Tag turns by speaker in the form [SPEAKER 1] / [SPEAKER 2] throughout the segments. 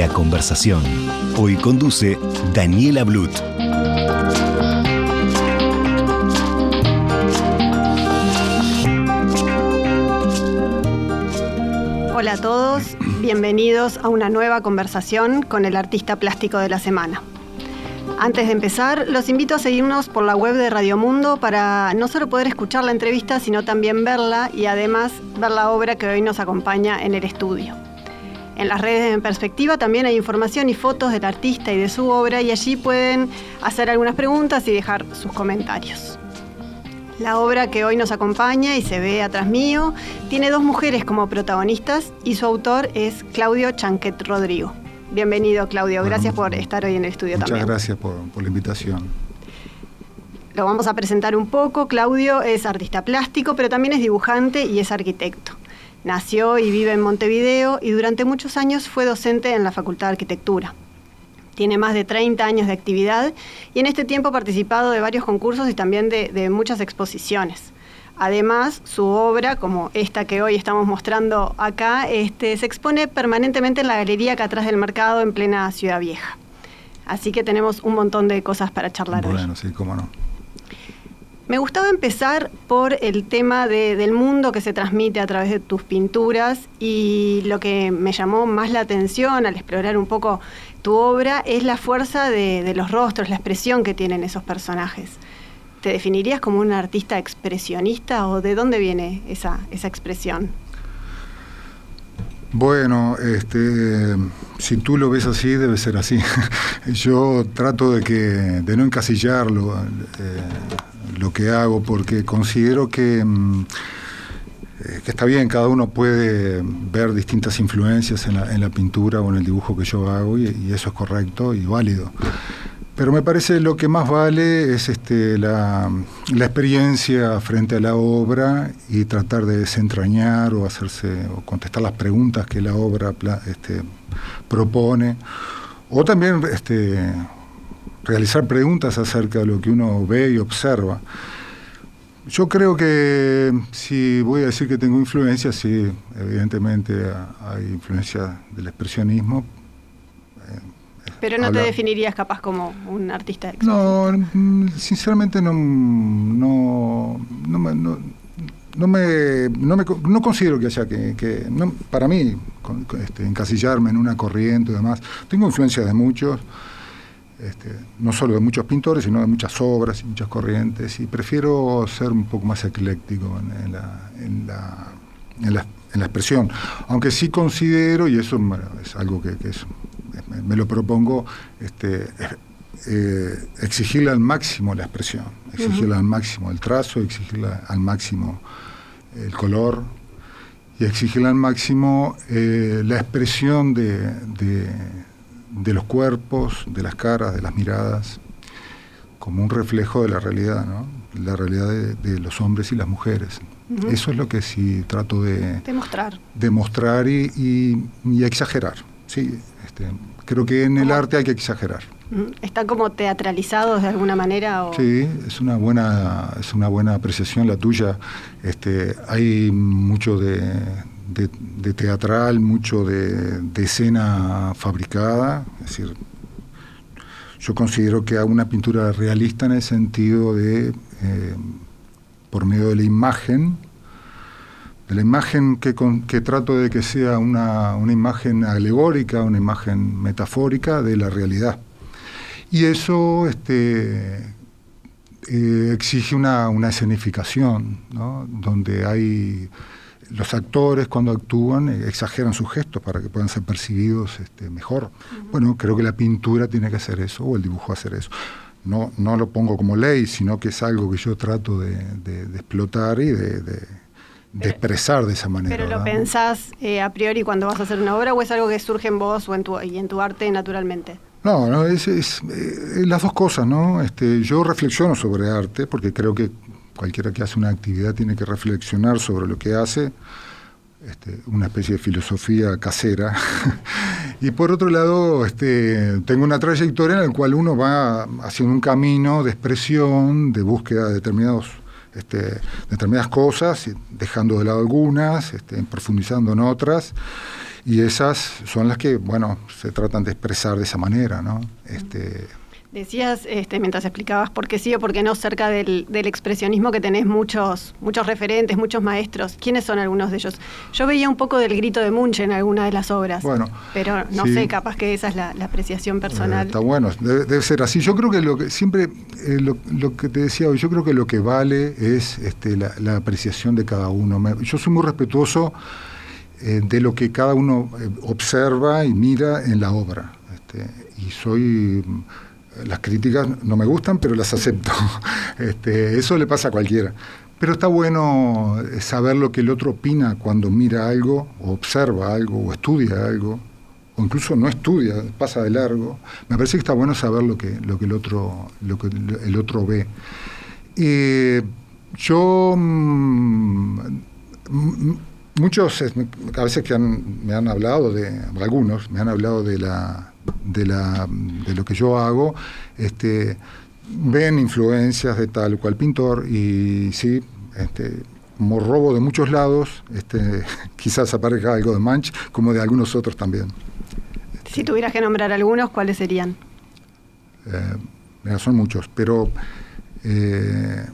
[SPEAKER 1] La conversación. Hoy conduce Daniela Blut.
[SPEAKER 2] Hola a todos, bienvenidos a una nueva conversación con el artista plástico de la semana. Antes de empezar, los invito a seguirnos por la web de Radio Mundo para no solo poder escuchar la entrevista, sino también verla y además ver la obra que hoy nos acompaña en el estudio. En las redes En Perspectiva también hay información y fotos del artista y de su obra y allí pueden hacer algunas preguntas y dejar sus comentarios. La obra que hoy nos acompaña y se ve atrás mío tiene dos mujeres como protagonistas y su autor es Claudio Chanquet Rodrigo. Bienvenido Claudio, gracias por estar hoy en el estudio también.
[SPEAKER 3] Muchas gracias por, por la invitación.
[SPEAKER 2] Lo vamos a presentar un poco. Claudio es artista plástico, pero también es dibujante y es arquitecto. Nació y vive en Montevideo y durante muchos años fue docente en la Facultad de Arquitectura. Tiene más de 30 años de actividad y en este tiempo ha participado de varios concursos y también de, muchas exposiciones. Además, su obra, como esta que hoy estamos mostrando acá, este, se expone permanentemente en la galería acá atrás del mercado en plena Ciudad Vieja. Así que tenemos un montón de cosas para charlar hoy.
[SPEAKER 3] Bueno, sí, cómo no.
[SPEAKER 2] Me gustaba empezar por el tema de- del mundo que se transmite a través de tus pinturas y lo que me llamó más la atención al explorar un poco tu obra es la fuerza de, de los rostros, la expresión que tienen esos personajes. ¿Te definirías como un artista expresionista o de dónde viene esa, esa expresión?
[SPEAKER 3] Bueno, este, si tú lo ves así, debe ser así. Yo trato de que de no encasillarlo eh, lo que hago porque considero que, mm, eh, que está bien, cada uno puede ver distintas influencias en la, en la pintura o en el dibujo que yo hago y, eso es correcto y válido. Pero me parece lo que más vale es este, la, la experiencia frente a la obra y tratar de desentrañar o hacerse o contestar las preguntas que la obra este, propone. O también este, realizar preguntas acerca de lo que uno ve y observa. Yo creo que si voy a decir que tengo influencia, sí, evidentemente hay influencia del expresionismo,
[SPEAKER 2] Pero no te definirías capaz como un artista expresionista.
[SPEAKER 3] No, mm, sinceramente no, no, no, me, no, no me, no me co- no considero que haya que, que- no, para mí, con- con, este, encasillarme en una corriente y demás. Tengo influencia de muchos, este, no solo de muchos pintores, sino de muchas obras y muchas corrientes, y prefiero ser un poco más ecléctico en, en la, en, la, en, la, en la expresión. Aunque sí considero, y eso bueno, es algo que, que es- me, me lo propongo, este, eh, exigirle al máximo la expresión, exigirle al máximo el trazo, exigirle al máximo el color y exigirle al máximo eh, la expresión de, de- de los cuerpos, de las caras, de las miradas, como un reflejo de la realidad, ¿no? la realidad de, de los hombres y las mujeres. Eso es lo que sí trato de,
[SPEAKER 2] Demostrar.
[SPEAKER 3] demostrar y, y- y exagerar. Sí, este, creo que en el arte hay que exagerar.
[SPEAKER 2] ¿Están como teatralizados de alguna manera? O...
[SPEAKER 3] Sí, es una buena, es una buena apreciación la tuya. Este, hay mucho de, de- teatral, mucho de, escena fabricada. Es decir, yo considero que hago una pintura realista en el sentido de, eh, por medio de la imagen, de la imagen que, que trato de que sea una, una imagen alegórica, una imagen metafórica de la realidad. Y eso este, eh, exige una, una escenificación, ¿no? donde hay los actores cuando actúan eh, exageran sus gestos para que puedan ser percibidos este, mejor. Bueno, creo que la pintura tiene que hacer eso, o el dibujo hacer eso. No, no lo pongo como ley, sino que es algo que yo trato de, de- de explotar y de, de- de expresar de esa manera.
[SPEAKER 2] ¿Pero lo pensás eh, a priori cuando vas a hacer una obra o es algo que surge en vos o en tu, y en tu arte naturalmente?
[SPEAKER 3] No, no es, es las dos cosas, ¿no? Este, yo reflexiono sobre arte porque creo que cualquiera que hace una actividad tiene que reflexionar sobre lo que hace este, una especie de filosofía casera. y por otro lado, este, tengo una trayectoria en la cual uno va haciendo un camino de expresión, de búsqueda de determinados, este, determinadas cosas, dejando de lado algunas, profundizando en otras. Y esas son las que, bueno, se tratan de expresar de esa manera, ¿no? Este,
[SPEAKER 2] Decías, este, mientras explicabas por qué sí o por qué no, cerca del, expresionismo que tenés muchos, muchos referentes, muchos maestros. ¿Quiénes son algunos de ellos? Yo veía un poco del grito de Munch en alguna de las obras. Bueno, pero no sé, capaz que esa es la, apreciación eh, personal.
[SPEAKER 3] está bueno, debe, ser así. Yo creo que lo que siempre, eh, lo, que te decía hoy, yo creo que lo que vale es este, la, apreciación de cada uno. yo soy muy respetuoso eh, de lo que cada uno observa y mira en la obra. Este, y soy las críticas no me gustan, pero las acepto. Este, eso le pasa a cualquiera. Pero está bueno saber lo que el otro opina cuando mira algo, o observa algo, o estudia algo, o incluso no estudia, pasa de largo. Me parece que está bueno saber lo que, lo que, el, otro, lo que el otro ve. yo, mm, muchos, a veces que me han hablado de, algunos, me han hablado de la de, la, de lo que yo hago, este, ven influencias de tal o cual pintor y sí, este, como robo de muchos lados, este, quizás aparezca algo de Manch, como de algunos otros también.
[SPEAKER 2] Si tuvieras que nombrar algunos, ¿cuáles serían?
[SPEAKER 3] Eh, son muchos, pero... Eh,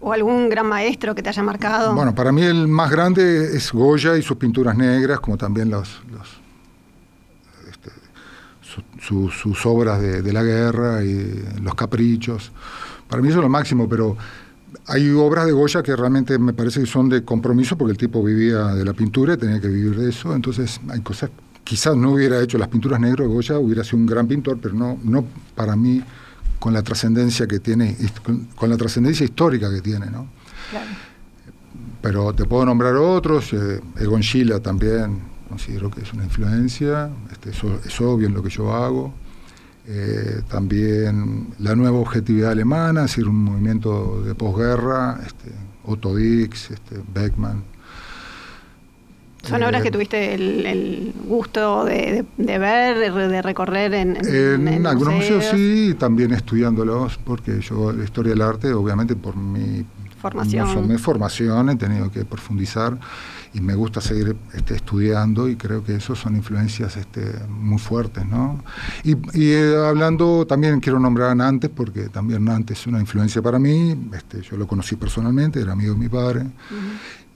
[SPEAKER 2] ¿O algún gran maestro que te haya marcado?
[SPEAKER 3] Bueno, para mí el más grande es Goya y sus pinturas negras, como también los, los sus obras de, la guerra y los caprichos. Para mí eso es lo máximo, pero hay obras de Goya que realmente me parece que son de compromiso porque el tipo vivía de la pintura y tenía que vivir de eso. Entonces hay cosas, quizás no hubiera hecho las pinturas negras de Goya, hubiera sido un gran pintor, pero no, no para mí con la trascendencia que tiene, con, la trascendencia histórica que tiene, ¿no? Pero te puedo nombrar otros, eh, Egon Schiele también, considero que es una influencia, este, es obvio en lo que yo hago. Eh, también la nueva objetividad alemana, es decir, un movimiento de posguerra, este, Otto Dix, este, Beckmann.
[SPEAKER 2] ¿Son obras que eh, tuviste el, gusto de, ver, de recorrer en,
[SPEAKER 3] en, algunos museos? sí, también estudiándolos, porque yo la historia del arte, obviamente por mi
[SPEAKER 2] formación,
[SPEAKER 3] mi formación he tenido que profundizar y me gusta seguir este, estudiando y creo que eso son influencias este, muy fuertes, ¿no? Y, eh, hablando, también quiero nombrar a Nantes, porque también Nantes es una influencia para mí, este, yo lo conocí personalmente, era amigo de mi padre,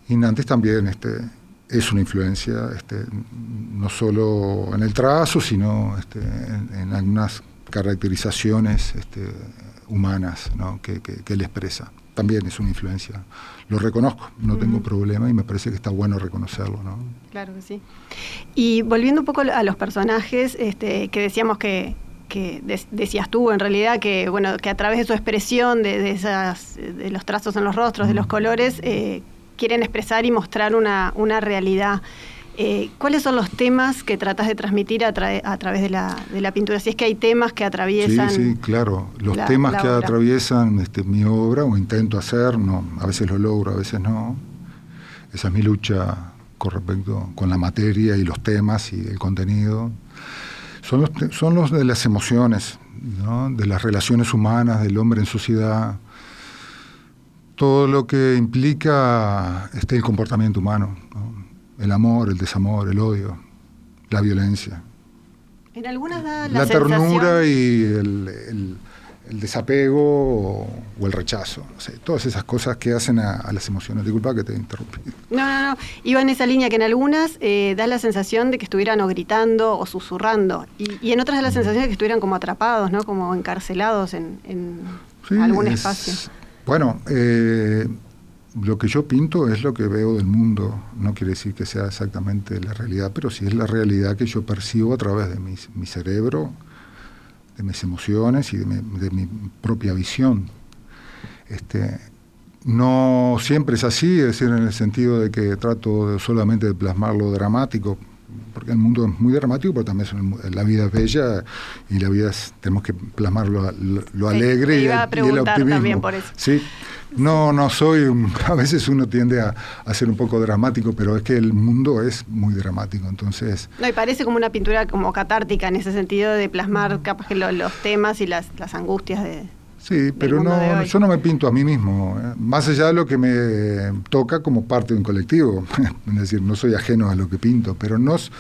[SPEAKER 3] y Nantes también este, es una influencia, este, no solo en el trazo, sino este, en, algunas caracterizaciones este, humanas ¿no? que, que, que él expresa. También es una influencia lo reconozco, no tengo problema y me parece que está bueno reconocerlo. ¿no?
[SPEAKER 2] Claro que sí. Y volviendo un poco a los personajes, este, que decíamos que, que decías tú en realidad que bueno que a través de su expresión de, esas de los trazos en los rostros de los colores eh, quieren expresar y mostrar una, una realidad eh, ¿Cuáles son los temas que tratas de transmitir a, través de la, de la, pintura? Si es que hay temas que atraviesan.
[SPEAKER 3] Sí, sí, claro. Los temas que atraviesan este, mi obra, o intento hacer, no, a veces lo logro, a veces no. Esa es mi lucha con respecto con la materia y los temas y el contenido. Son los, son los de las emociones, de las relaciones humanas, del hombre en sociedad. Todo lo que implica este, el comportamiento humano. ¿no? El amor, el desamor, el odio, la violencia.
[SPEAKER 2] En algunas da
[SPEAKER 3] la, ternura y el, desapego o, el rechazo. todas esas cosas que hacen a, las emociones. Disculpa que te interrumpí.
[SPEAKER 2] No, no, no. Iba en esa línea que en algunas eh, da la sensación de que estuvieran o gritando o susurrando. Y, en otras da la sensación de que estuvieran como atrapados, ¿no? Como encarcelados en, algún espacio.
[SPEAKER 3] Bueno, eh, lo que yo pinto es lo que veo del mundo. No quiere decir que sea exactamente la realidad, pero sí es la realidad que yo percibo a través de mi, cerebro, de mis emociones y de mi, propia visión. Este, No siempre es así, es decir, en el sentido de que trato solamente de plasmar lo dramático, porque el mundo es muy dramático, pero también la vida es bella y la vida es, tenemos que plasmar lo, alegre y, el, optimismo. También por eso. Sí, no, no soy, a veces uno tiende a, ser un poco dramático, pero es que el mundo es muy dramático, entonces...
[SPEAKER 2] No, y parece como una pintura como catártica en ese sentido de plasmar capaz que los temas y las, las angustias de,
[SPEAKER 3] Sí, pero no, yo no me pinto a mí mismo, más allá de lo que me toca como parte de un colectivo, es decir, no soy ajeno a lo que pinto, pero no es,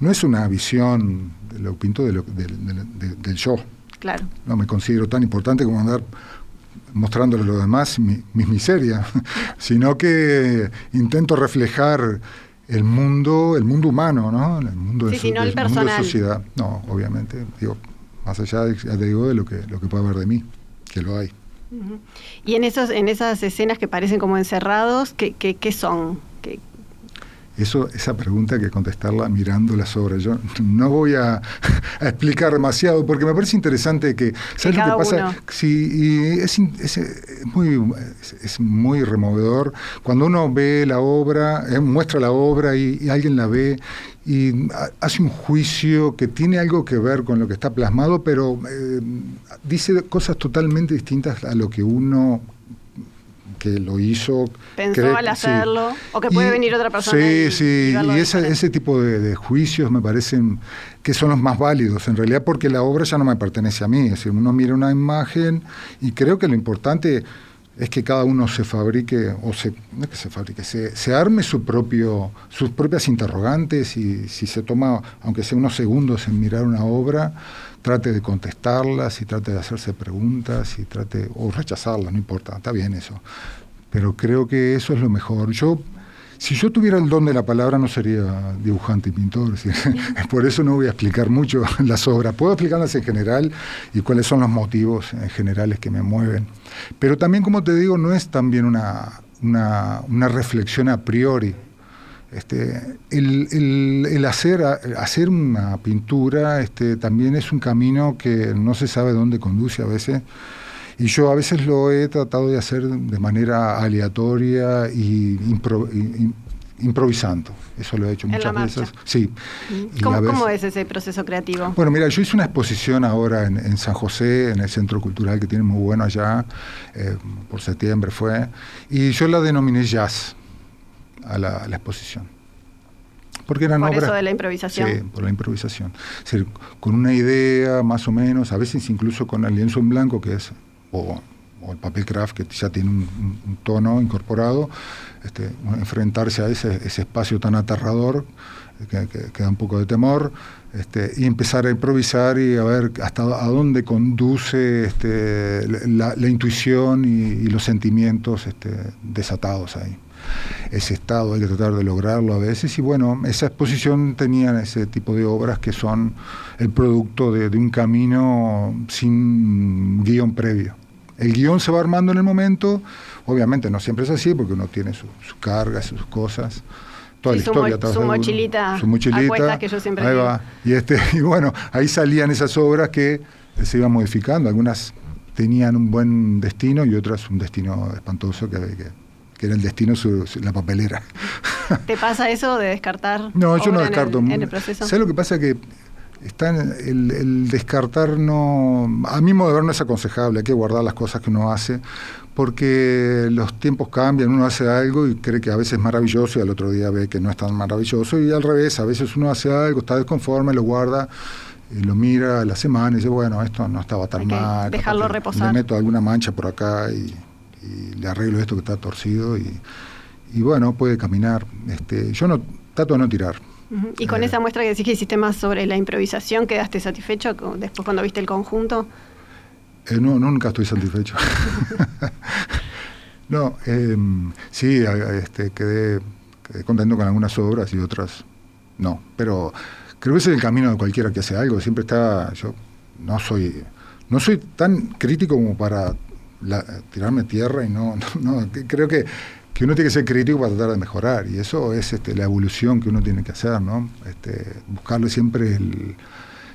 [SPEAKER 3] no es una visión de lo que pinto de lo, del yo.
[SPEAKER 2] Claro.
[SPEAKER 3] No me considero tan importante como andar mostrándole a los demás mis miserias, sino que intento reflejar el mundo, el mundo humano, ¿no? El mundo,
[SPEAKER 2] de, no el mundo de
[SPEAKER 3] sociedad. No, obviamente, digo, más allá, digo, de lo que, lo que puede haber de mí que lo hay.
[SPEAKER 2] Y en esos, en esas escenas que parecen como encerrados, ¿qué, qué, qué son? ¿Qué,
[SPEAKER 3] eso, esa pregunta hay que contestarla mirando las obras. Yo no voy a, explicar demasiado porque me parece interesante que.
[SPEAKER 2] ¿Sabes lo que pasa?
[SPEAKER 3] Sí, y es, muy, es, muy removedor. Cuando uno ve la obra, eh, muestra la obra y, alguien la ve y hace un juicio que tiene algo que ver con lo que está plasmado, pero eh, dice cosas totalmente distintas a lo que uno que lo hizo.
[SPEAKER 2] Pensó al hacerlo, o que puede venir otra persona.
[SPEAKER 3] Sí, sí, y ese, ese, tipo de, juicios me parecen que son los más válidos, en realidad porque la obra ya no me pertenece a mí, es decir, uno mira una imagen y creo que lo importante es que cada uno se fabrique, o se, no es que se fabrique, se, se, arme su propio, sus propias interrogantes y si se toma, aunque sea unos segundos en mirar una obra, trate de contestarlas y trate de hacerse preguntas y trate, o rechazarlas, no importa, está bien eso. Pero creo que eso es lo mejor. Yo, si yo tuviera el don de la palabra, no sería dibujante y pintor. Por eso no voy a explicar mucho las obras. Puedo explicarlas en general y cuáles son los motivos en generales que me mueven. Pero también, como te digo, no es también una, una, una reflexión a priori este, el, hacer, hacer una pintura este, también es un camino que no se sabe dónde conduce a veces. Y yo a veces lo he tratado de hacer de manera aleatoria y, improvisando. Eso lo he hecho muchas veces. Sí.
[SPEAKER 2] Mm. ¿Cómo, es ese proceso creativo?
[SPEAKER 3] Bueno, mira, yo hice una exposición ahora en, San José, en el Centro Cultural que tiene muy bueno allá, eh, por septiembre fue, y yo la denominé jazz a la, exposición. Porque eran
[SPEAKER 2] por
[SPEAKER 3] eso
[SPEAKER 2] de la improvisación.
[SPEAKER 3] Sí, por la improvisación. Es decir, con una idea más o menos, a veces incluso con el lienzo en blanco, que es, o, el papel craft, que ya tiene un, tono incorporado, este, enfrentarse a ese, ese, espacio tan aterrador, que, da un poco de temor, este, y empezar a improvisar y a ver hasta a dónde conduce este, la, intuición y, los sentimientos desatados ahí ese estado, hay que tratar de lograrlo a veces. Y bueno, esa exposición tenía ese tipo de obras que son el producto de, un camino sin guion previo. El guion se va armando en el momento, obviamente no siempre es así porque uno tiene sus su cargas, sus cosas. Toda la historia,
[SPEAKER 2] su, mochilita,
[SPEAKER 3] su mochilita,
[SPEAKER 2] que yo siempre
[SPEAKER 3] ahí va. Y, este, y bueno, ahí salían esas obras que se iban modificando. Algunas tenían un buen destino y otras un destino espantoso que había que que era el destino su, la papelera.
[SPEAKER 2] ¿Te pasa eso de descartar?
[SPEAKER 3] No, yo no descarto.
[SPEAKER 2] En el, proceso?
[SPEAKER 3] ¿Sabes lo que pasa? Que está el, el, descartar no. A mi modo de ver no es aconsejable, hay que guardar las cosas que uno hace, porque los tiempos cambian, uno hace algo y cree que a veces es maravilloso y al otro día ve que no es tan maravilloso, y al revés, a veces uno hace algo, está desconforme, lo guarda. Y lo mira a la semana y dice, bueno, esto no estaba tan mal.
[SPEAKER 2] Dejarlo reposar.
[SPEAKER 3] Le meto alguna mancha por acá y y le arreglo esto que está torcido y, bueno, puede caminar. Este, yo no trato de no tirar.
[SPEAKER 2] Y con eh, esa muestra que decís que hiciste más sobre la improvisación, ¿quedaste satisfecho después cuando viste el conjunto?
[SPEAKER 3] Eh, no, nunca estoy satisfecho. no, em, sí, este, quedé, contento con algunas obras y otras no. Pero creo que ese es el camino de cualquiera que hace algo. Siempre está, yo no soy, no soy tan crítico como para tirarme tierra y no, no, creo que, que, uno tiene que ser crítico para tratar de mejorar y eso es este, la evolución que uno tiene que hacer, ¿no? Este, buscarle siempre el...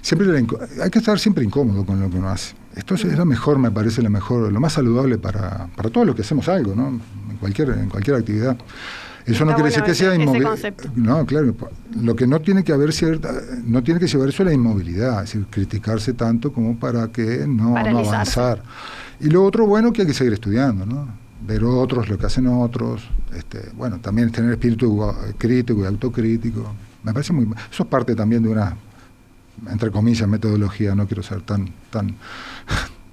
[SPEAKER 3] Siempre hay que estar siempre incómodo con lo que uno hace. Esto es, la mejor, me parece, la mejor, lo más saludable para, para todos los que hacemos algo, ¿no? En cualquier, en cualquier actividad. Eso no quiere decir que sea inmovilidad. No, claro. Lo que no tiene que haber cierta, no tiene que llevar eso a la inmovilidad, es decir, criticarse tanto como para que no, no avanzar. Y lo otro bueno que hay que seguir estudiando, ¿no? Ver otros, lo que hacen otros. Este, bueno, también tener espíritu crítico y autocrítico. Me parece muy. Eso es parte también de una, entre comillas, metodología. No quiero ser tan, tan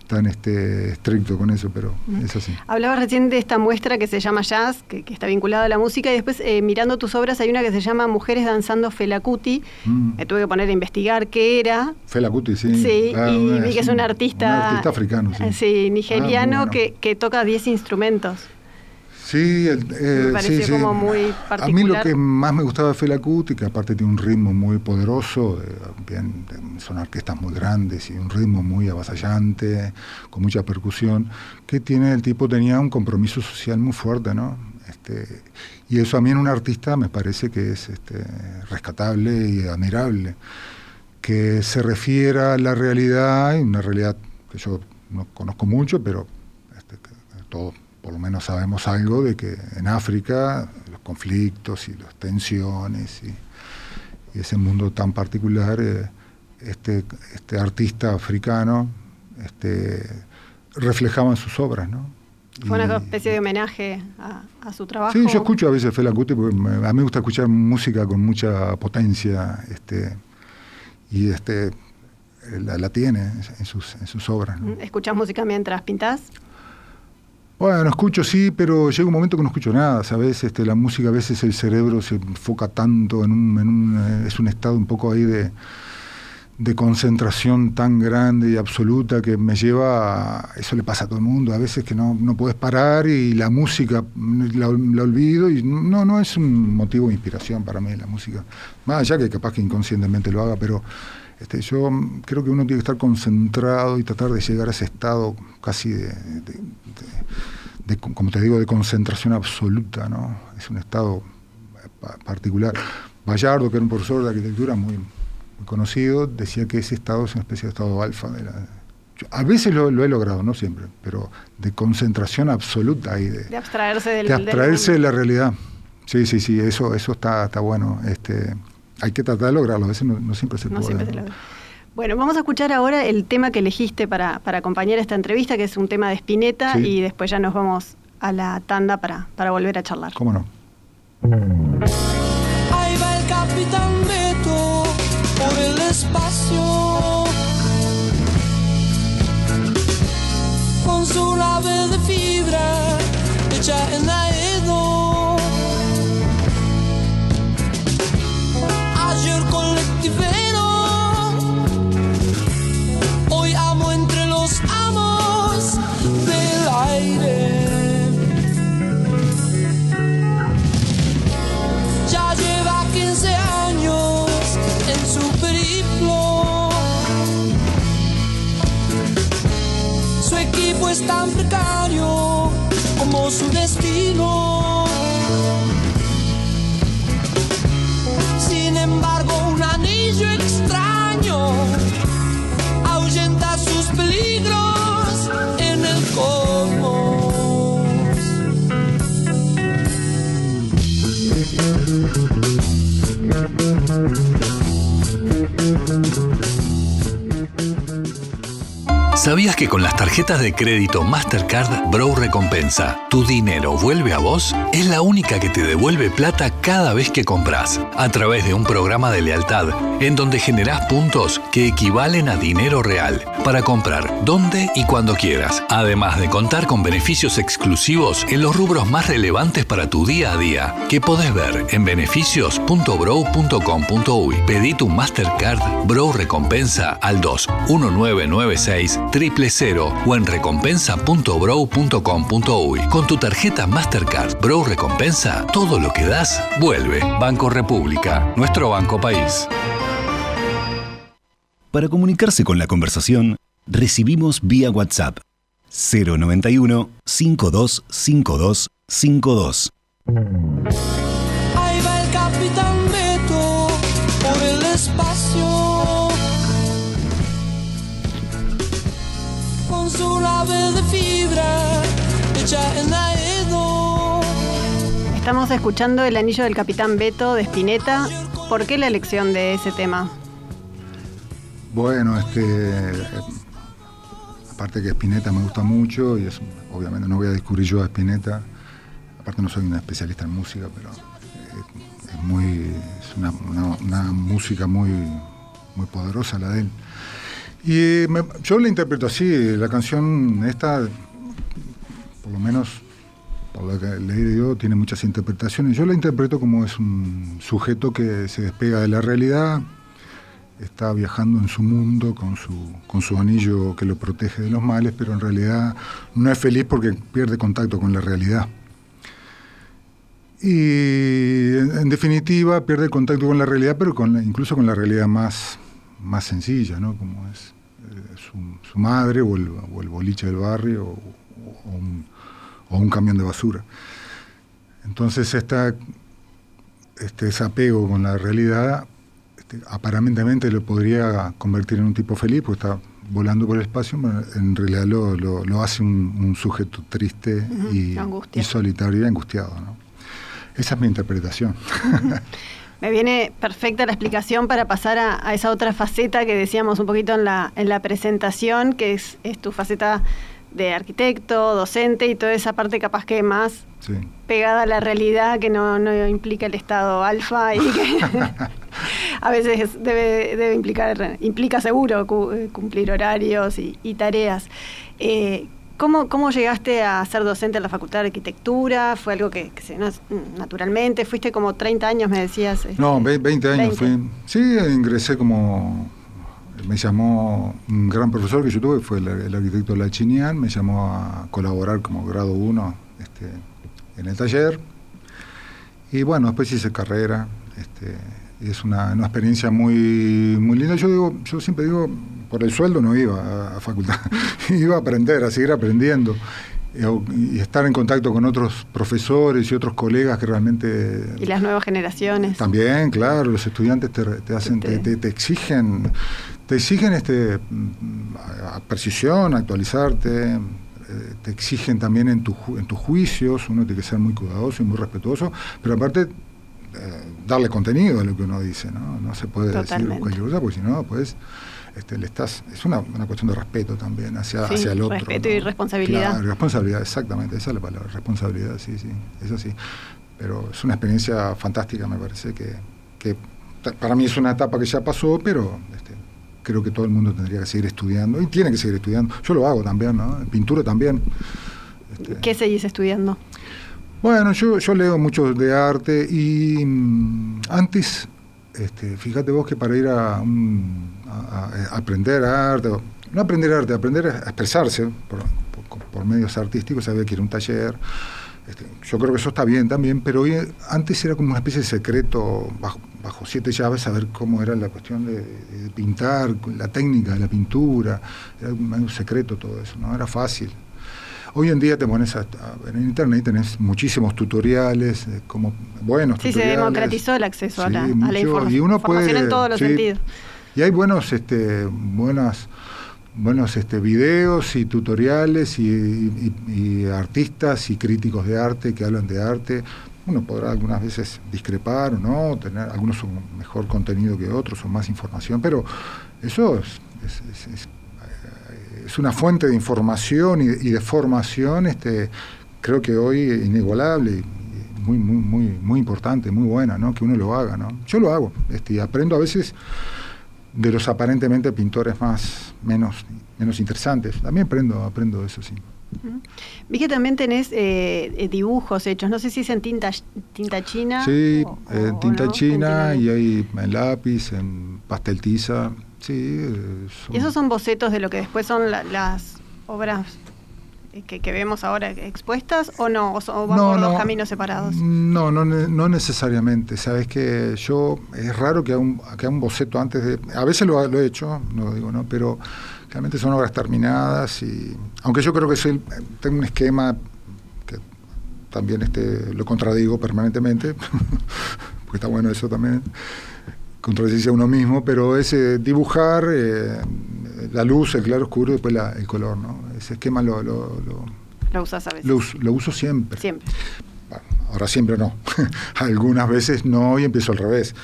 [SPEAKER 3] tan este, estricto con eso, pero es así.
[SPEAKER 2] Hablabas recién de esta muestra que se llama Jazz, que, está vinculada a la música, y después eh, mirando tus obras hay una que se llama Mujeres danzando Felacuti. Mm. Me tuve que poner a investigar qué era.
[SPEAKER 3] Felacuti, sí.
[SPEAKER 2] Sí, ah, y vi que es un artista,
[SPEAKER 3] un artista africano, sí.
[SPEAKER 2] sí nigeriano ah, que, que toca 10 instrumentos.
[SPEAKER 3] Sí, el,
[SPEAKER 2] eh, me como muy particular.
[SPEAKER 3] A mí lo que más me gustaba de Fela Kuti, que aparte tiene un ritmo muy poderoso, bien, son orquestas muy grandes y un ritmo muy avasallante, con mucha percusión, que tiene el tipo tenía un compromiso social muy fuerte, ¿no? Este, y eso a mí en un artista me parece que es este, rescatable y admirable, que se refiera a la realidad, una realidad que yo no conozco mucho, pero este, todo por lo menos sabemos algo de que en África los conflictos y las tensiones y, ese mundo tan particular, eh, este, este artista africano este, reflejaba en sus obras, ¿no?
[SPEAKER 2] Fue una especie de homenaje a, su trabajo.
[SPEAKER 3] Sí, yo escucho a veces Fela Kuti porque a mí me gusta escuchar música con mucha potencia este, y este, la, tiene en sus, en sus obras.
[SPEAKER 2] ¿Escuchas música mientras pintas?
[SPEAKER 3] Bueno, escucho sí, pero llega un momento que no escucho nada, ¿sabes? Este, la música a veces el cerebro se enfoca tanto en un, en un eh, es un estado un poco ahí de, de concentración tan grande y absoluta que me lleva, a, eso le pasa a todo el mundo, a veces que no, no puedes parar y la música la, olvido y no, no es un motivo de inspiración para mí la música, más allá que capaz que inconscientemente lo haga, pero este, yo creo que uno tiene que estar concentrado y tratar de llegar a ese estado casi de, como te digo, de concentración absoluta, ¿no? Es un estado particular. Bayardo, que era un profesor de arquitectura muy, conocido, decía que ese estado es una especie de estado alfa. a veces lo, he logrado, no siempre, pero de concentración absoluta y de,
[SPEAKER 2] abstraerse, del,
[SPEAKER 3] de, abstraerse de la realidad. Sí, sí, sí, eso, eso está, está bueno. Este, hay que tratar de lograrlo, a veces no, siempre se puede.
[SPEAKER 2] Bueno, vamos a escuchar ahora el tema que elegiste para, acompañar esta entrevista, que es un tema de Spinetta, y después ya nos vamos a la tanda para, para volver a charlar.
[SPEAKER 3] ¿Cómo no?
[SPEAKER 4] Ahí va el capitán Beto por el espacio. Con su nave de fibra hecha en la Equipo es tan precario como su destino. Sin embargo, un anillo extraño
[SPEAKER 1] ¿Sabías que con las tarjetas de crédito Mastercard Bro Recompensa, tu dinero vuelve a vos? Es la única que te devuelve plata cada vez que compras, a través de un programa de lealtad, en donde generás puntos que equivalen a dinero real, para comprar donde y cuando quieras, además de contar con beneficios exclusivos en los rubros más relevantes para tu día a día, que podés ver en beneficios.bro.com.uy. Pedí tu Mastercard Bro Recompensa al 2 1996 triple cero o en recompensa.bro.com.uy. Con tu tarjeta Mastercard Bro Recompensa, todo lo que das vuelve. Banco República, nuestro banco país. Para comunicarse con la conversación, recibimos vía WhatsApp 091 5252 52.
[SPEAKER 4] Ahí va el capitán Beto por el espacio. Con su nave de fibra hecha en aedo.
[SPEAKER 2] Estamos escuchando El anillo del capitán Beto de Spinetta. ¿Por qué la elección de ese tema?
[SPEAKER 3] Bueno, este. Aparte que Spinetta me gusta mucho y es, obviamente no voy a descubrir yo a Spinetta. Aparte no soy un especialista en música, pero eh, es muy. es una, una- una música muy, muy poderosa la de él. Y eh, yo la interpreto así, la canción esta, por lo menos por lo que he leído, tiene muchas interpretaciones. Yo la interpreto como es un sujeto que se despega de la realidad, está viajando en su mundo con su, con su anillo que lo protege de los males, pero en realidad no es feliz porque pierde contacto con la realidad. Y en, definitiva pierde contacto con la realidad, pero con incluso con la realidad más, más sencilla, ¿no? como es eh, su, madre o el, o boliche del barrio o, o un, o un camión de basura. Entonces esta, este desapego con la realidad este, aparentemente lo podría convertir en un tipo feliz, porque está volando por el espacio, pero en realidad lo, lo- lo hace un, un sujeto triste y, solitario y angustiado. ¿no? Esa es mi interpretación.
[SPEAKER 2] Me viene perfecta la explicación para pasar a, a esa otra faceta que decíamos un poquito en la, en la presentación, que es, es tu faceta de arquitecto, docente y toda esa parte capaz que más
[SPEAKER 3] Sí.
[SPEAKER 2] pegada a la realidad que no, no implica el estado alfa y que a veces debe, debe implicar, implica seguro cu- eh, cumplir horarios y, y tareas. Eh, ¿cómo, ¿Cómo llegaste a ser docente en la Facultad de Arquitectura? ¿Fue algo que, que se naturalmente? ¿Fuiste como 30 años, me decías? este,
[SPEAKER 3] No, ve- 20 años
[SPEAKER 2] 20.
[SPEAKER 3] fui. Sí, ingresé como. Me llamó un gran profesor que yo tuve, fue el, el arquitecto Lachinian, me llamó a colaborar como grado 1 este, en el taller. Y bueno, después hice carrera. Este, es una, una experiencia muy, muy linda. Yo digo, yo siempre digo, por el sueldo no iba a, a facultad, iba a aprender, a seguir aprendiendo. Y, y estar en contacto con otros profesores y otros colegas que realmente
[SPEAKER 2] Y las nuevas generaciones.
[SPEAKER 3] también, claro, los estudiantes te, te hacen, te, te- te exigen, te exigen este a- a precisión, actualizarte, eh, te exigen también en, tu, en tus juicios, uno tiene que ser muy cuidadoso y muy respetuoso, pero aparte eh, darle contenido a lo que uno dice, ¿no? No se puede
[SPEAKER 2] Totalmente.
[SPEAKER 3] decir cualquier cosa, porque si no, pues este, le estás, es una, una cuestión de respeto también hacia,
[SPEAKER 2] Sí,
[SPEAKER 3] hacia el otro.
[SPEAKER 2] respeto
[SPEAKER 3] ¿no?
[SPEAKER 2] y responsabilidad.
[SPEAKER 3] Claro, responsabilidad, exactamente, esa es la palabra, responsabilidad, sí, sí, eso sí. Pero es una experiencia fantástica, me parece, que, que para mí es una etapa que ya pasó, pero este, creo que todo el mundo tendría que seguir estudiando, y tiene que seguir estudiando. Yo lo hago también, ¿no? Pintura también. Este,
[SPEAKER 2] ¿Qué seguís estudiando?
[SPEAKER 3] Bueno, yo, yo leo mucho de arte y mm, antes, este, fíjate vos que para ir a, un- a- a aprender arte, no aprender arte, aprender a expresarse por, medios artísticos, había que ir a un taller. Este, yo creo que eso está bien también, pero hoy, antes era como una especie de secreto bajo, bajo siete llaves saber cómo era la cuestión de, pintar, la técnica de la pintura, era un medio secreto todo eso, no era fácil. Hoy en día te pones a, a en internet y tenés muchísimos tutoriales, eh, como buenos
[SPEAKER 2] Sí, se democratizó el acceso a la, a la
[SPEAKER 3] y uno
[SPEAKER 2] información
[SPEAKER 3] puede-
[SPEAKER 2] en todos los
[SPEAKER 3] sí.
[SPEAKER 2] sentidos.
[SPEAKER 3] Y hay buenos, este, buenas, buenos este, videos y tutoriales y, y- y artistas y críticos de arte que hablan de arte. Uno podrá algunas veces discrepar o no, tener algunos son mejor contenido que otros, son más información, pero eso es, es- es- es- una fuente de información y, y de formación, este, creo que hoy inigualable y, muy, muy, muy, muy importante, muy buena, ¿no? Que uno lo haga, ¿no? Yo lo hago, este, y aprendo a veces de los aparentemente pintores más menos menos interesantes. También aprendo aprendo eso sí.
[SPEAKER 2] Vi que también tenés eh, eh, dibujos hechos, no sé si es en tinta, tinta china.
[SPEAKER 3] Sí,
[SPEAKER 2] o-
[SPEAKER 3] eh,
[SPEAKER 2] o
[SPEAKER 3] tinta
[SPEAKER 2] no,
[SPEAKER 3] china
[SPEAKER 2] en
[SPEAKER 3] y hay en lápiz, en pastel tiza. Sí, eh, son-
[SPEAKER 2] Y esos son bocetos de lo que después son la- las obras eh, que, que vemos ahora expuestas o no, o, o van por dos caminos separados.
[SPEAKER 3] No, no, no necesariamente. Sabes que yo es raro que haga un, que haga un boceto antes de. A veces lo, lo he hecho, no digo no, pero realmente son obras terminadas y aunque yo creo que soy, tengo un esquema que también este lo contradigo permanentemente, porque está bueno eso también contradecirse a uno mismo, pero es eh, dibujar eh, la luz, el claro oscuro y después la- el color, ¿no? Ese esquema lo, lo- lo-
[SPEAKER 2] Lo Lo usas a veces.
[SPEAKER 3] Lo, uso- lo uso siempre.
[SPEAKER 2] Siempre.
[SPEAKER 3] Bueno, ahora siempre no. Algunas veces no y empiezo al revés.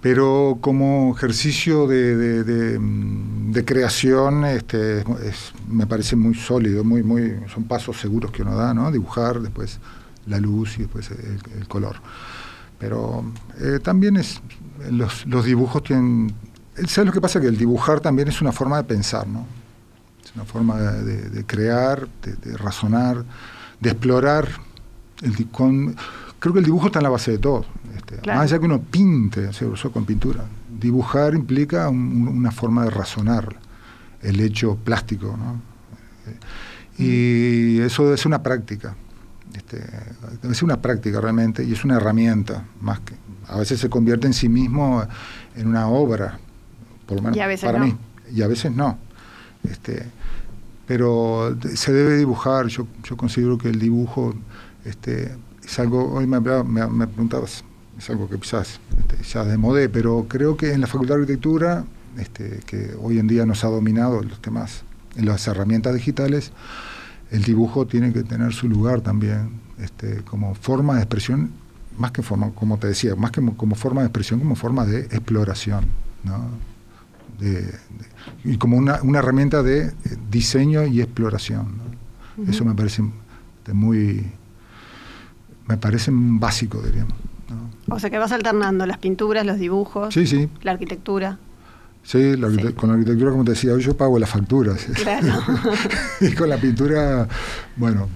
[SPEAKER 3] Pero como ejercicio de, de- de, de creación, este, es- me parece muy sólido, muy, muy, son pasos seguros que uno da, ¿no? Dibujar, después la luz y después el, el color. Pero eh, también es, los, los dibujos tienen... ¿Sabes lo que pasa? Que el dibujar también es una forma de pensar, ¿no? Es una forma de, crear, de, de razonar, de explorar. El con- creo que el dibujo está en la base de todo. este,
[SPEAKER 2] Claro.
[SPEAKER 3] Más allá que uno pinte, se usó con pintura. Dibujar implica un- una forma de razonar el hecho plástico. ¿no? Eh, Y eso ser una práctica. Este, ser una práctica realmente y es una herramienta. más que A veces se convierte en sí mismo en una obra, por lo menos
[SPEAKER 2] Y a veces
[SPEAKER 3] para
[SPEAKER 2] no.
[SPEAKER 3] mí. Y a veces no. Este, pero se debe dibujar. Yo, yo considero que el dibujo este, es algo, hoy me, hablaba- me, me preguntabas, es algo que quizás este, ya demodé, pero creo que en la Facultad de Arquitectura, este, que hoy en día nos ha dominado los temas, en las herramientas digitales, el dibujo tiene que tener su lugar también, este, como forma de expresión, más que forma, como te decía, más que mo- como forma de expresión, como forma de exploración, ¿no? De- de- y como una, una herramienta de eh, diseño y exploración. ¿no? Eso me parece de muy, me parece básico, diríamos. ¿no?
[SPEAKER 2] O sea que vas alternando las pinturas, los dibujos,
[SPEAKER 3] Sí, sí,
[SPEAKER 2] la arquitectura.
[SPEAKER 3] Sí, la
[SPEAKER 2] Sí.
[SPEAKER 3] con la arquitectura, como te decía, hoy yo pago las facturas.
[SPEAKER 2] Claro.
[SPEAKER 3] y con la pintura, bueno,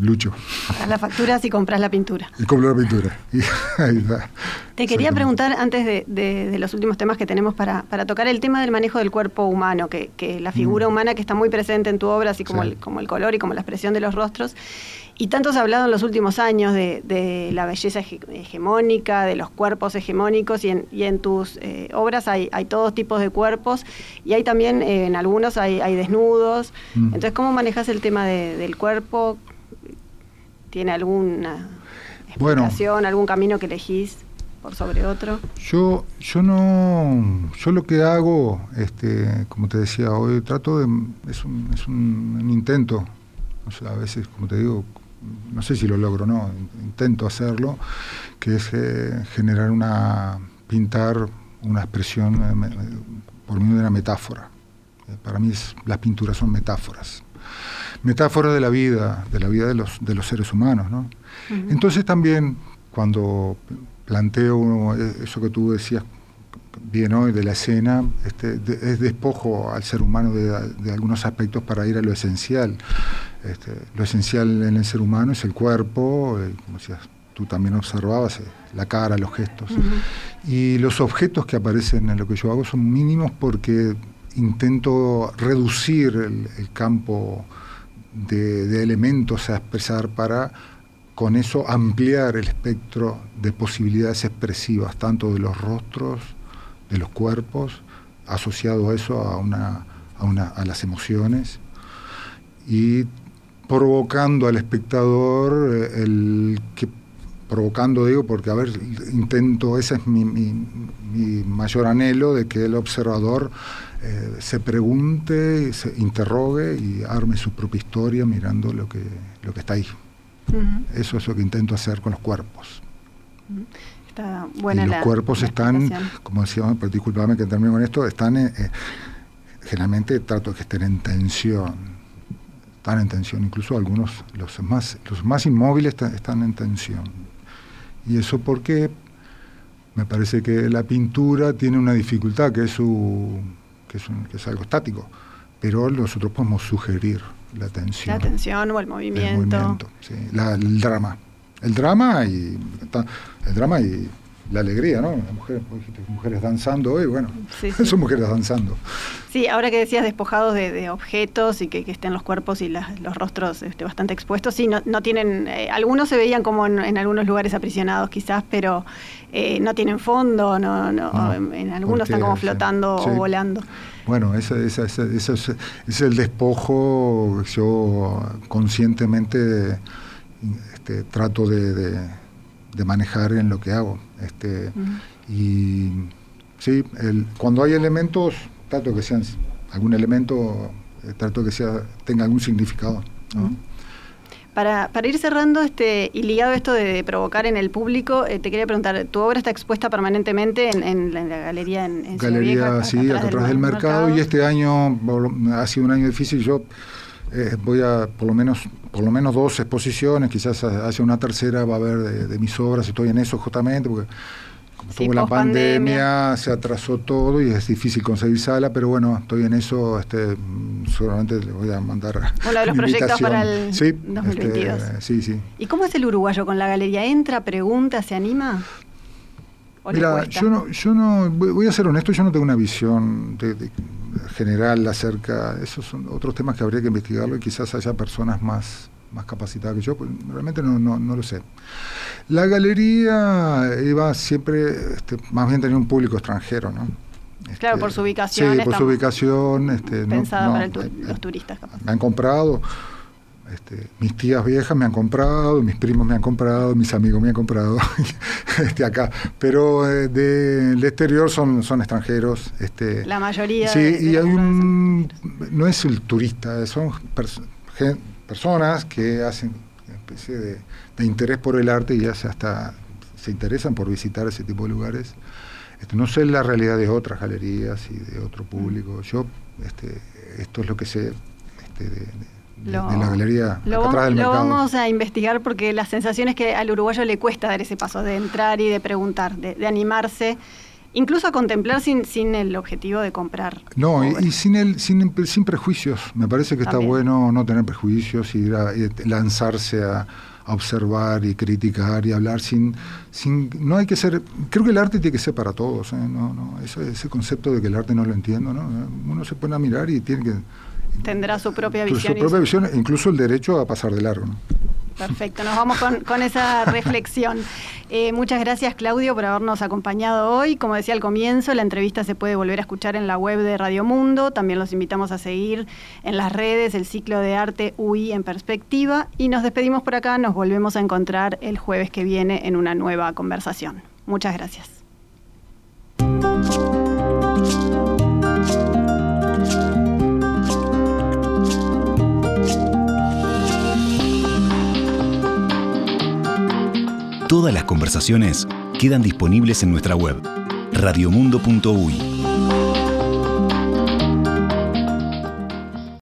[SPEAKER 3] lucho.
[SPEAKER 2] Pagas las facturas y compras la pintura.
[SPEAKER 3] Y compro la pintura. Y ahí está.
[SPEAKER 2] Te quería preguntar, antes de, de- de los últimos temas que tenemos para, para tocar, el tema del manejo del cuerpo humano, que, que la figura
[SPEAKER 3] Mm.
[SPEAKER 2] humana que está muy presente en tu obra, así como,
[SPEAKER 3] Sí.
[SPEAKER 2] el, como el color y como la expresión de los rostros. Y tanto se ha hablado en los últimos años de, de la belleza hege- hegemónica, de los cuerpos hegemónicos, y en, y en tus eh, obras hay, hay todos tipos de cuerpos, y hay también, eh, en algunos hay, hay desnudos.
[SPEAKER 3] Mm.
[SPEAKER 2] Entonces, ¿cómo manejas el tema de- del cuerpo? ¿Tiene alguna
[SPEAKER 3] Bueno.
[SPEAKER 2] explicación, algún camino que elegís por sobre otro?
[SPEAKER 3] Yo, yo no, yo lo que hago, este, como te decía hoy, trato de, es un, es un, un intento, o sea, a veces, como te digo, no sé si lo logro o no, intento hacerlo, que es eh, generar una, pintar una expresión eh, por medio de una metáfora. Eh, Para mí es- las pinturas son metáforas. Metáforas de la vida, de la vida de los, de los seres humanos, ¿no? Entonces también cuando planteo eh, eso que tú decías bien hoy de la escena, este, de- es despojo al ser humano de, de algunos aspectos para ir a lo esencial. Este, lo esencial en el ser humano es el cuerpo, eh, como decías, tú también observabas, eh, la cara, los gestos. Y los objetos que aparecen en lo que yo hago son mínimos porque intento reducir el, campo de, de elementos a expresar para con eso ampliar el espectro de posibilidades expresivas, tanto de los rostros, de los cuerpos, asociado a eso a, una, a, una, a las emociones, y provocando al espectador eh, el que provocando digo porque a ver intento ese es mi, mi, mi mayor anhelo de que el observador eh, se pregunte se interrogue y arme su propia historia mirando lo que lo que está ahí. Eso es lo que intento hacer con los cuerpos.
[SPEAKER 2] Está buena
[SPEAKER 3] y los
[SPEAKER 2] la-
[SPEAKER 3] cuerpos
[SPEAKER 2] la
[SPEAKER 3] están como decíamos pues, disculpame que termine con esto están eh, eh, generalmente trato de que estén en tensión están en tensión incluso algunos los más los más inmóviles están en tensión y eso porque me parece que la pintura tiene una dificultad que es su que es, un- que es algo estático pero nosotros podemos sugerir la tensión
[SPEAKER 2] La tensión o el
[SPEAKER 3] el
[SPEAKER 2] movimiento.
[SPEAKER 3] movimiento, sí, la- el drama. El drama y el drama y la alegría, ¿no? Las mujeres, mujeres danzando hoy, bueno,
[SPEAKER 2] Sí, sí.
[SPEAKER 3] son mujeres danzando.
[SPEAKER 2] Sí, ahora que decías despojados de, de objetos y que, que estén los cuerpos y las- los rostros este, bastante expuestos, sí, no, no tienen, eh, algunos se veían como en, en algunos lugares aprisionados quizás, pero eh, no tienen fondo, no, no,
[SPEAKER 3] No,
[SPEAKER 2] en, en algunos están como flotando
[SPEAKER 3] sí.
[SPEAKER 2] o volando.
[SPEAKER 3] Bueno, ese, ese- ese- ese es, es el despojo que yo conscientemente este, trato de, de- de manejar en lo que hago. Este, Y sí, el- cuando hay elementos, trato que sean algún elemento, eh, trato que sea, tenga algún significado. ¿no?
[SPEAKER 2] Para, para, ir cerrando este, y ligado a esto de, provocar en el público, eh, te quería preguntar, tu obra está expuesta permanentemente en, en, la galería en, en
[SPEAKER 3] Galería, sí, atrás, del, del mercado, y este año ha sido un año difícil. Yo eh, voy a por lo menos por lo menos dos exposiciones, quizás hacia una tercera va a haber de, mis obras, estoy en eso justamente, porque como tuvo la pandemia, se atrasó todo y es difícil conseguir sala, pero bueno, estoy en eso, este, seguramente le voy a mandar
[SPEAKER 2] Hola, de los proyectos para el sí, 2022.
[SPEAKER 3] Este, sí, sí.
[SPEAKER 2] ¿Y cómo es el uruguayo con la galería? ¿Entra, pregunta, se anima?
[SPEAKER 3] Mira, yo no, yo no, voy a ser honesto, yo no tengo una visión de general acerca, esos son otros temas que habría que investigarlo y quizás haya personas más, más capacitadas que yo, pues realmente no, no, no lo sé. La galería iba siempre, este, más bien tenía un público extranjero, ¿no?
[SPEAKER 2] claro, por su ubicación.
[SPEAKER 3] Sí, por su ubicación. Este,
[SPEAKER 2] pensada para los turistas, capaz.
[SPEAKER 3] Me han comprado este, mis tías viejas me han comprado, mis primos me han comprado, mis amigos me han comprado este, acá. Pero eh, del exterior son, son extranjeros. Este,
[SPEAKER 2] La mayoría.
[SPEAKER 3] Sí, y hay un. No es el turista, son personas que hacen una especie de, interés por el arte y ya se hasta se interesan por visitar ese tipo de lugares. Este, no sé la realidad de otras galerías y de otro público. Yo, este, esto es lo que sé este, de lo, la galería
[SPEAKER 2] lo, vamos a investigar porque la sensación es que al uruguayo le cuesta dar ese paso de entrar y de preguntar, de, animarse, incluso a contemplar sin, sin el objetivo de comprar.
[SPEAKER 3] No, y, sin, el, sin, sin prejuicios. Me parece que está bueno no tener prejuicios y, lanzarse a, observar y criticar y hablar sin, sin no hay que ser creo que el arte tiene que ser para todos ¿eh? no no ese, ese concepto de que el arte no lo entiendo no uno se pone a mirar y tiene que
[SPEAKER 2] tendrá su propia visión.
[SPEAKER 3] Su propia visión, incluso el derecho a pasar de largo.
[SPEAKER 2] Perfecto, nos vamos con, esa reflexión. Eh, muchas gracias Claudio por habernos acompañado hoy. Como decía al comienzo, la entrevista se puede volver a escuchar en la web de Radio Mundo. También los invitamos a seguir en las redes el ciclo de arte UI en perspectiva. Y nos despedimos por acá, nos volvemos a encontrar el jueves que viene en una nueva conversación. Muchas gracias.
[SPEAKER 1] Todas las conversaciones quedan disponibles en nuestra web radiomundo.uy.